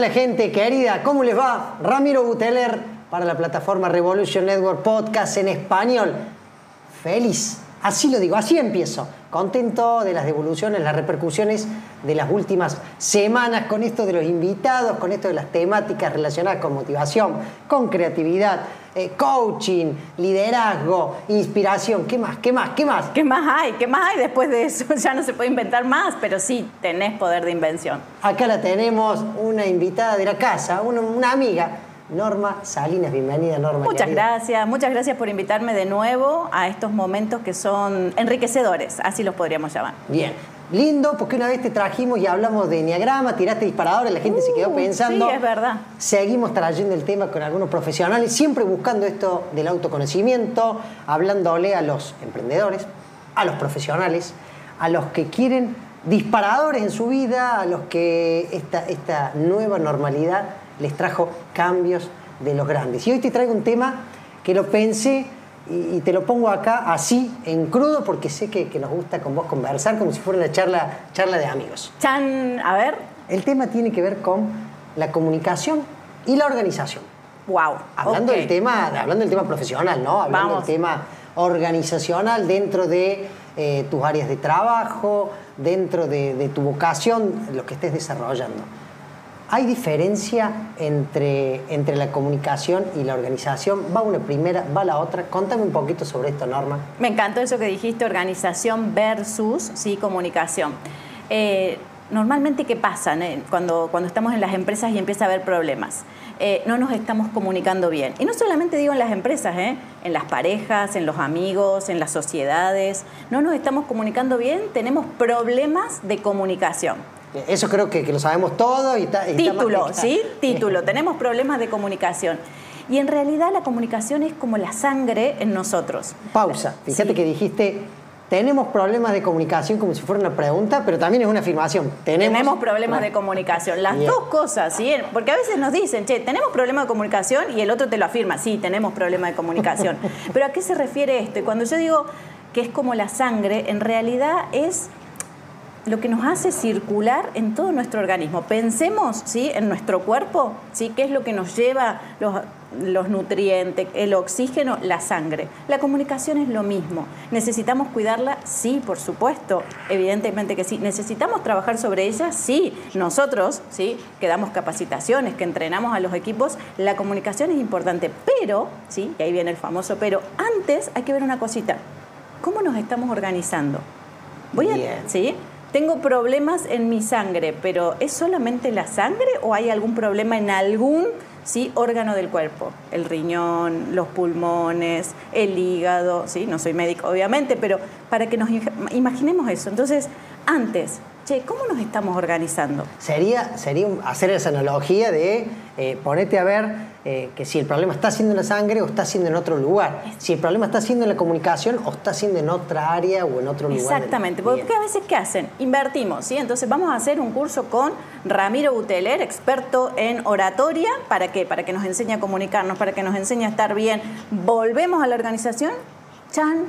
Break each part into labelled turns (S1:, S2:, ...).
S1: Hola gente querida, ¿cómo les va? Ramiro Buteler para la plataforma Revolution Network Podcast en español. Feliz, así lo digo, así empiezo. Contento de las devoluciones, las repercusiones de las últimas semanas con esto de los invitados, con esto de las temáticas relacionadas con motivación, con creatividad, eh, coaching, liderazgo, inspiración. ¿Qué más? ¿Qué más? ¿Qué más?
S2: ¿Qué más hay? ¿Qué más hay después de eso? Ya no se puede inventar más, pero sí tenés poder de invención.
S1: Acá la tenemos, una invitada de la casa, una, una amiga. Norma Salinas, bienvenida Norma.
S2: Muchas
S1: querida.
S2: gracias, muchas gracias por invitarme de nuevo a estos momentos que son enriquecedores, así los podríamos llamar.
S1: Bien, lindo porque una vez te trajimos y hablamos de enneagrama, tiraste disparadores, la gente se quedó
S2: Uh,
S1: pensando.
S2: sí, es verdad.
S1: Seguimos trayendo el tema con algunos profesionales, siempre buscando esto del autoconocimiento, hablándole a los emprendedores, a los profesionales, a los que quieren disparadores en su vida, a los que esta, esta nueva normalidad les trajo cambios de los grandes. Y hoy te traigo un tema que lo pensé y, y te lo pongo acá así, en crudo, porque sé que, que nos gusta con vos conversar como si fuera una charla, charla de amigos.
S2: Chan, a ver,
S1: El tema tiene que ver con la comunicación y la organización.
S2: wow.
S1: Hablando, del, tema, hablando del tema profesional, ¿no? Hablando
S2: Vamos.
S1: del tema organizacional dentro de eh, tus áreas de trabajo, dentro de, de tu vocación, lo que estés desarrollando. ¿Hay diferencia entre, entre la comunicación y la organización? Va una primera, va la otra. Contame un poquito sobre esto, Norma.
S2: Me encantó eso que dijiste, organización versus sí, comunicación. Eh, normalmente, ¿qué pasa eh, cuando, cuando estamos en las empresas y empieza a haber problemas? Eh, no nos estamos comunicando bien. Y no solamente digo en las empresas, eh, en las parejas, en los amigos, en las sociedades. No nos estamos comunicando bien, tenemos problemas de comunicación.
S1: Eso creo que, que lo sabemos todo y está, y
S2: Título, ¿sí? Título. Tenemos problemas de comunicación. Y en realidad la comunicación es como la sangre en nosotros.
S1: Pausa. Fíjate
S2: Sí.
S1: que dijiste, tenemos problemas de comunicación como si fuera una pregunta, pero también es una afirmación. Tenemos,
S2: Tenemos problemas de comunicación, las
S1: Bien.
S2: dos cosas, ¿sí? Porque a veces nos dicen, che, tenemos problemas de comunicación y el otro te lo afirma, sí, tenemos problemas de comunicación. Pero ¿a qué se refiere esto? Y cuando yo digo que es como la sangre, en realidad es lo que nos hace circular en todo nuestro organismo. Pensemos ¿sí? en nuestro cuerpo, ¿sí? qué es lo que nos lleva los, los nutrientes, el oxígeno, la sangre. La comunicación es lo mismo. ¿Necesitamos cuidarla? Sí, por supuesto, evidentemente que sí. ¿Necesitamos trabajar sobre ella? Sí. Nosotros, ¿sí? que damos capacitaciones, que entrenamos a los equipos, la comunicación es importante, pero, ¿sí? y ahí viene el famoso pero, antes hay que ver una cosita. ¿Cómo nos estamos organizando? Voy a,
S1: Bien.
S2: ¿sí? Tengo problemas en mi sangre, pero ¿es solamente la sangre o hay algún problema en algún ¿sí? órgano del cuerpo? El riñón, los pulmones, el hígado, ¿sí? No soy médico, obviamente, pero para que nos im- imaginemos eso. Entonces, antes, che, ¿cómo nos estamos organizando?
S1: Sería, sería hacer esa analogía de eh, ponete a ver eh, que si el problema está siendo en la sangre o está siendo en otro lugar. Si el problema está siendo en la comunicación o está siendo en otra área o en otro lugar.
S2: Exactamente, porque a veces ¿qué hacen? Invertimos, ¿sí? Entonces vamos a hacer un curso con Ramiro Buteler, experto en oratoria, ¿para qué? Para que nos enseñe a comunicarnos, para que nos enseñe a estar bien. Volvemos a la organización, chan,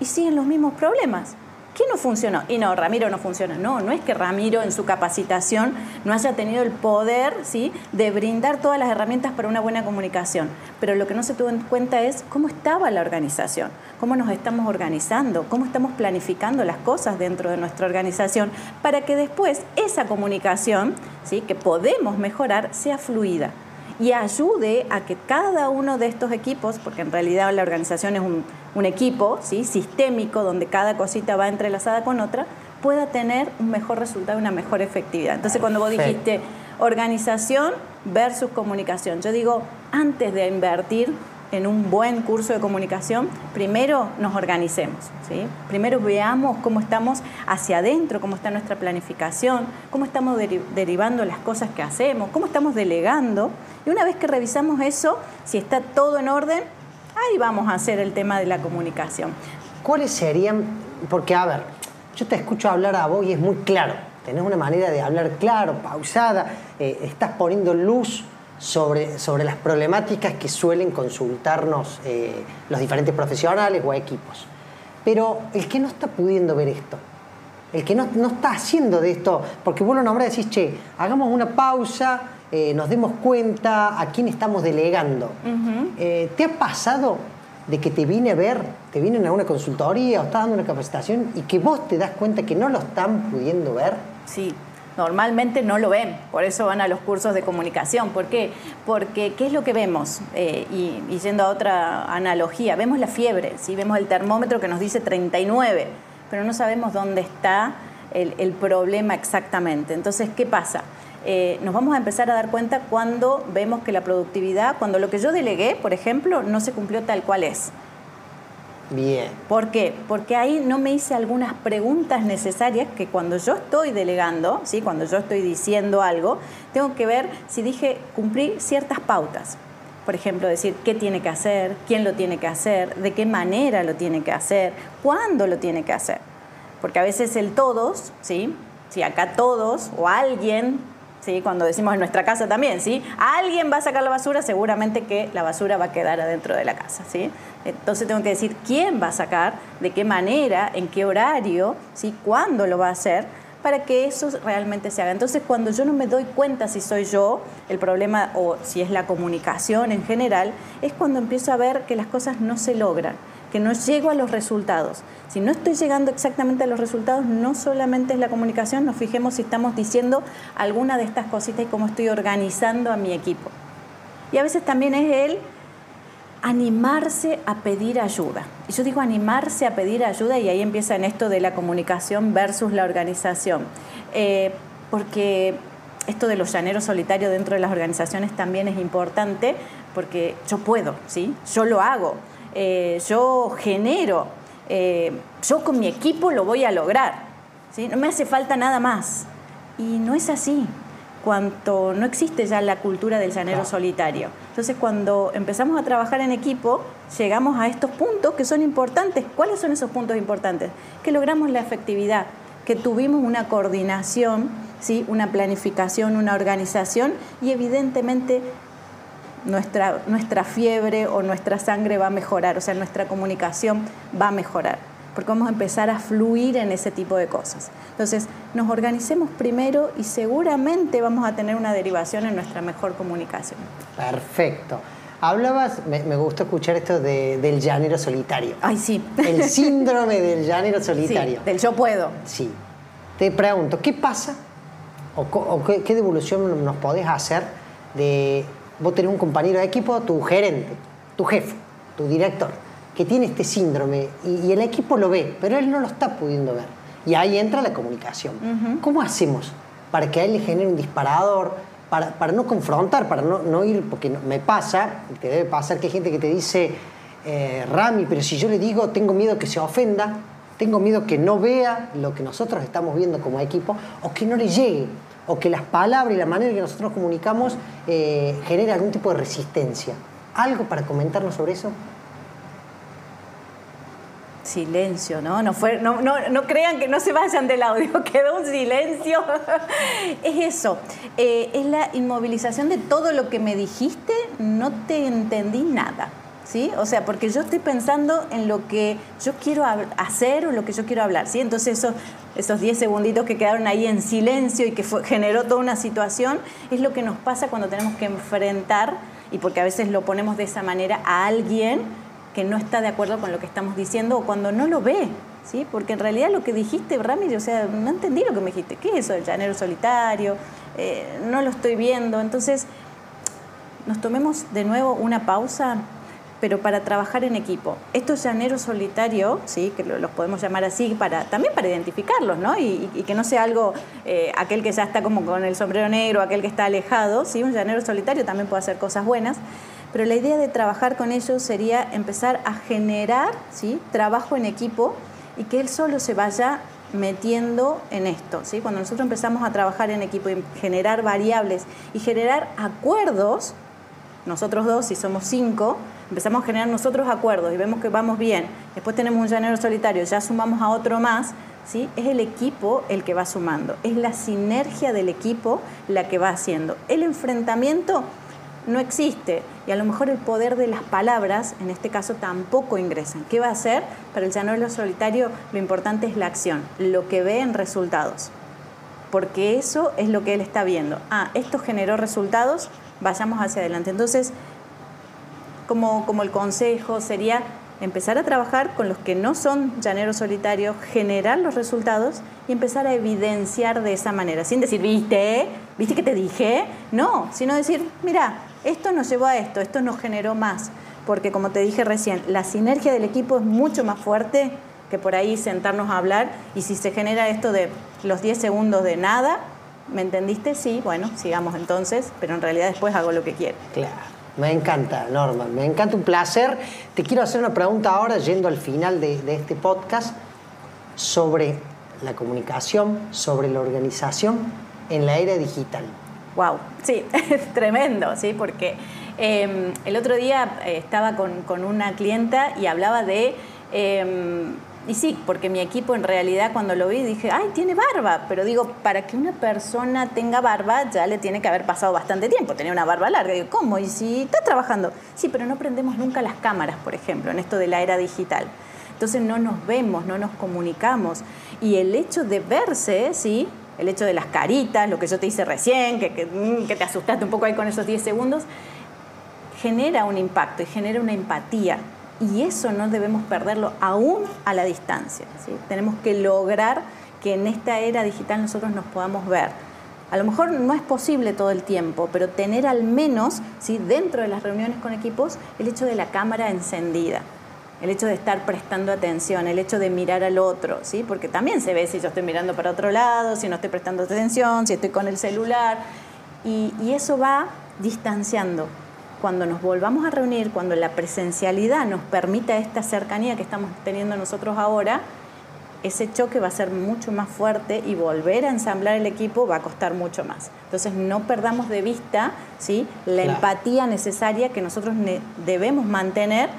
S2: y siguen los mismos problemas. ¿Qué no funcionó? Y no, Ramiro no funciona. No, no es que Ramiro en su capacitación no haya tenido el poder ¿sí? de brindar todas las herramientas para una buena comunicación. Pero lo que no se tuvo en cuenta es cómo estaba la organización, cómo nos estamos organizando, cómo estamos planificando las cosas dentro de nuestra organización para que después esa comunicación ¿sí? que podemos mejorar sea fluida y ayude a que cada uno de estos equipos, porque en realidad la organización es un, un equipo ¿sí? sistémico donde cada cosita va entrelazada con otra, pueda tener un mejor resultado y una mejor efectividad. Entonces cuando vos dijiste organización versus comunicación, yo digo, antes de invertir en un buen curso de comunicación, primero nos organicemos, ¿sí? primero veamos cómo estamos hacia adentro, cómo está nuestra planificación, cómo estamos derivando las cosas que hacemos, cómo estamos delegando. Y una vez que revisamos eso, si está todo en orden, ahí vamos a hacer el tema de la comunicación.
S1: ¿Cuáles serían? Porque, a ver, yo te escucho hablar a vos y es muy claro. Tenés una manera de hablar claro, pausada, eh, estás poniendo luz sobre, sobre las problemáticas que suelen consultarnos eh, los diferentes profesionales o equipos. Pero el que no está pudiendo ver esto, el que no, está haciendo de esto, porque vos lo nombrás y decís, che, hagamos una pausa, eh, nos demos cuenta a quién estamos delegando. Eh, ¿Te ha pasado de que te viene a ver, te vienen a una consultoría o estás dando una capacitación y que vos te das cuenta que no lo están pudiendo ver?
S2: Sí, normalmente no lo ven, por eso van a los cursos de comunicación. ¿Por qué? Porque ¿qué es lo que vemos? Eh, y, yendo a otra analogía, vemos la fiebre, ¿sí? vemos el termómetro que nos dice 39, pero no sabemos dónde está el, problema exactamente. Entonces, ¿qué pasa? Eh, nos vamos a empezar a dar cuenta cuando vemos que la productividad, cuando lo que yo delegué, por ejemplo, no se cumplió tal cual es.
S1: Bien.
S2: ¿Por qué? Porque ahí no me hice algunas preguntas necesarias que cuando yo estoy delegando, ¿sí? cuando yo estoy diciendo algo, tengo que ver si dije cumplir ciertas pautas. Por ejemplo, decir qué tiene que hacer, quién lo tiene que hacer, de qué manera lo tiene que hacer, cuándo lo tiene que hacer. Porque a veces el todos, ¿sí? Si acá todos o alguien ¿sí? cuando decimos en nuestra casa también, ¿sí? alguien va a sacar la basura, seguramente que la basura va a quedar adentro de la casa. ¿sí? Entonces tengo que decir quién va a sacar, de qué manera, en qué horario, ¿sí? cuándo lo va a hacer, para que eso realmente se haga. Entonces cuando yo no me doy cuenta si soy yo el problema o si es la comunicación en general, es cuando empiezo a ver que las cosas no se logran que no llego a los resultados. Si no estoy llegando exactamente a los resultados, no solamente es la comunicación, nos fijemos si estamos diciendo alguna de estas cositas y cómo estoy organizando a mi equipo. Y a veces también es el animarse a pedir ayuda. Y yo digo animarse a pedir ayuda y ahí empieza en esto de la comunicación versus la organización. Eh, porque esto de los llaneros solitarios dentro de las organizaciones también es importante porque yo puedo, ¿sí? Yo lo hago. Eh, yo genero, eh, yo con mi equipo lo voy a lograr, ¿sí? no me hace falta nada más. Y no es así, cuanto no existe ya la cultura del llanero solitario. Entonces cuando empezamos a trabajar en equipo, llegamos a estos puntos que son importantes. ¿Cuáles son esos puntos importantes? Que logramos la efectividad, que tuvimos una coordinación, ¿sí? una planificación, una organización y evidentemente nuestra, nuestra fiebre o nuestra sangre va a mejorar, o sea, nuestra comunicación va a mejorar, porque vamos a empezar a fluir en ese tipo de cosas. Entonces, nos organicemos primero y seguramente vamos a tener una derivación en nuestra mejor comunicación.
S1: Perfecto. Hablabas, me, me gustó escuchar esto del llanero solitario.
S2: Ay, sí.
S1: El síndrome del llanero solitario.
S2: Sí, del yo puedo.
S1: Sí. Te pregunto, ¿qué pasa o, qué, qué devolución nos podés hacer de vos tenés un compañero de equipo, tu gerente, tu jefe, tu director, que tiene este síndrome y, el equipo lo ve, pero él no lo está pudiendo ver. Y ahí entra la comunicación. ¿Cómo hacemos para que a él le genere un disparador, para, para no confrontar, para no, no, ir, porque me pasa, te debe pasar que hay gente que te dice, eh, Rami, pero si yo le digo, tengo miedo que se ofenda, tengo miedo que no vea lo que nosotros estamos viendo como equipo o que no le llegue o que las palabras y la manera en que nosotros comunicamos eh, algún tipo de resistencia. ¿Algo para comentarnos sobre eso?
S2: Silencio, ¿no? No, fue, no, no, crean que no se vayan del audio, quedó un silencio. es eso, eh, es la inmovilización de todo lo que me dijiste, no te entendí nada. ¿Sí? O sea, porque yo estoy pensando en lo que yo quiero hacer o lo que yo quiero hablar, ¿sí? Entonces eso esos 10 segunditos que quedaron ahí en silencio y que generó toda una situación, es lo que nos pasa cuando tenemos que enfrentar, y porque a veces lo ponemos de esa manera, a alguien que no está de acuerdo con lo que estamos diciendo o cuando no lo ve. ¿Sí? Porque en realidad lo que dijiste, Ramírez, o sea, no entendí lo que me dijiste. ¿Qué es eso del llanero solitario? Eh, no lo estoy viendo. Entonces, nos tomemos de nuevo una pausa pero para trabajar en equipo. Estos llaneros solitarios, ¿sí? que los podemos llamar así, para, también para identificarlos, ¿no? y, que no sea algo, eh, aquel que ya está como con el sombrero negro, aquel que está alejado, ¿sí? un llanero solitario también puede hacer cosas buenas, pero la idea de trabajar con ellos sería empezar a generar ¿sí? trabajo en equipo y que él solo se vaya metiendo en esto. ¿sí? Cuando nosotros empezamos a trabajar en equipo y generar variables y generar acuerdos, nosotros dos, si somos cinco, empezamos a generar nosotros acuerdos y vemos que vamos bien, después tenemos un llanero solitario, ya sumamos a otro más, ¿sí? es el equipo el que va sumando, es la sinergia del equipo la que va haciendo. El enfrentamiento no existe y a lo mejor el poder de las palabras en este caso tampoco ingresan. ¿Qué va a hacer? Para el llanero solitario lo importante es la acción, lo que ve en resultados, porque eso es lo que él está viendo. Ah, esto generó resultados, vayamos hacia adelante. Entonces, como, como el consejo sería empezar a trabajar con los que no son llaneros solitarios, generar los resultados y empezar a evidenciar de esa manera, sin decir, viste, viste que te dije, no, sino decir, mira, esto nos llevó a esto, esto nos generó más, porque como te dije recién, la sinergia del equipo es mucho más fuerte que por ahí sentarnos a hablar y si se genera esto de los 10 segundos de nada, ¿me entendiste? Sí, bueno, sigamos entonces, pero en realidad después hago lo que quiero.
S1: Claro. Me encanta, Norma, me encanta un placer. Te quiero hacer una pregunta ahora, yendo al final de, de este podcast, sobre la comunicación, sobre la organización en la era digital.
S2: Wow, sí, es tremendo, sí, porque eh, el otro día eh, estaba con, con, una clienta y hablaba de eh, y sí, porque mi equipo en realidad cuando lo vi dije, ay, tiene barba, pero digo, para que una persona tenga barba ya le tiene que haber pasado bastante tiempo, tenía una barba larga. Digo, ¿cómo? ¿Y si está trabajando? Sí, pero no prendemos nunca las cámaras, por ejemplo, en esto de la era digital. Entonces no nos vemos, no nos comunicamos. Y el hecho de verse, ¿sí? El hecho de las caritas, lo que yo te hice recién, que, que, mm, que te asustaste un poco ahí con esos 10 segundos, genera un impacto y genera una empatía y eso no debemos perderlo aún a la distancia. ¿sí? Tenemos que lograr que en esta era digital nosotros nos podamos ver. A lo mejor no es posible todo el tiempo, pero tener al menos ¿sí? dentro de las reuniones con equipos el hecho de la cámara encendida, el hecho de estar prestando atención, el hecho de mirar al otro, ¿sí? porque también se ve si yo estoy mirando para otro lado, si no estoy prestando atención, si estoy con el celular, y, y eso va distanciando cuando nos volvamos a reunir, cuando la presencialidad nos permita esta cercanía que estamos teniendo nosotros ahora, ese choque va a ser mucho más fuerte y volver a ensamblar el equipo va a costar mucho más. Entonces no perdamos de vista ¿sí? la claro. empatía necesaria que nosotros debemos mantener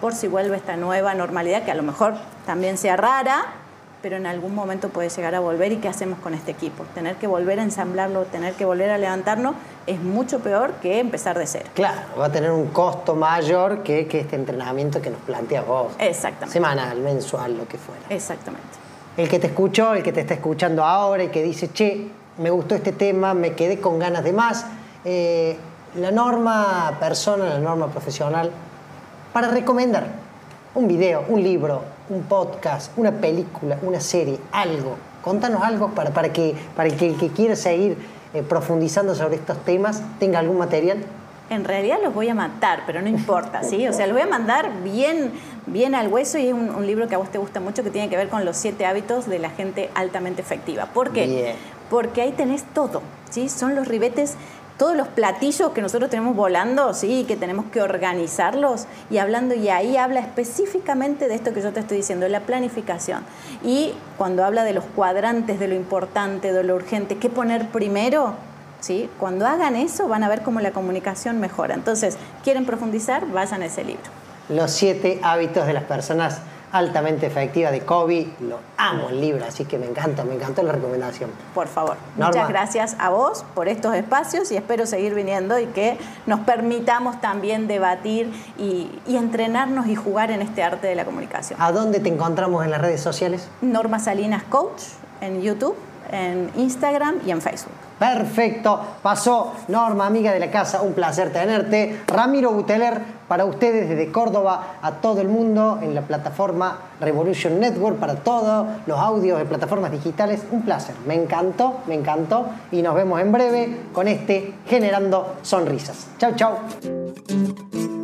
S2: por si vuelve esta nueva normalidad, que a lo mejor también sea rara, pero en algún momento puede llegar a volver y qué hacemos con este equipo. Tener que volver a ensamblarlo, tener que volver a levantarnos es mucho peor que empezar de cero.
S1: Claro, va a tener un costo mayor que, que este entrenamiento que nos planteas vos.
S2: Exactamente.
S1: Semanal, mensual, lo que fuera.
S2: Exactamente.
S1: El que te escuchó, el que te está escuchando ahora, el que dice, che, me gustó este tema, me quedé con ganas de más. Eh, la norma persona, la norma profesional, para recomendar un video, un libro, un podcast, una película, una serie, algo. Contanos algo para, para, que, para que el que quiera seguir eh, profundizando sobre estos temas tenga algún material.
S2: En realidad los voy a matar, pero no importa, ¿sí? O sea, los voy a mandar bien, bien al hueso y es un, un, libro que a vos te gusta mucho que tiene que ver con los siete hábitos de la gente altamente efectiva. ¿Por qué?
S1: Bien.
S2: Porque ahí tenés todo, ¿sí? Son los ribetes todos los platillos que nosotros tenemos volando, sí, que tenemos que organizarlos y hablando, y ahí habla específicamente de esto que yo te estoy diciendo, la planificación. Y cuando habla de los cuadrantes, de lo importante, de lo urgente, ¿qué poner primero? ¿Sí? Cuando hagan eso van a ver cómo la comunicación mejora. Entonces, ¿quieren profundizar? Vayan a ese libro.
S1: Los siete hábitos de las personas altamente efectiva de Kobe. Lo amo el libro, así que me encanta, me encantó la recomendación.
S2: Por favor. Norma. Muchas gracias a vos por estos espacios y espero seguir viniendo y que nos permitamos también debatir y, y entrenarnos y jugar en este arte de la comunicación.
S1: ¿A dónde te encontramos en las redes sociales?
S2: Norma Salinas Coach en YouTube, en Instagram y en Facebook.
S1: Perfecto. Pasó Norma, amiga de la casa, un placer tenerte. Ramiro Buteler, para ustedes desde Córdoba a todo el mundo en la plataforma Revolution Network, para todos los audios de plataformas digitales. Un placer. Me encantó, me encantó. Y nos vemos en breve con este Generando Sonrisas. Chau, chau.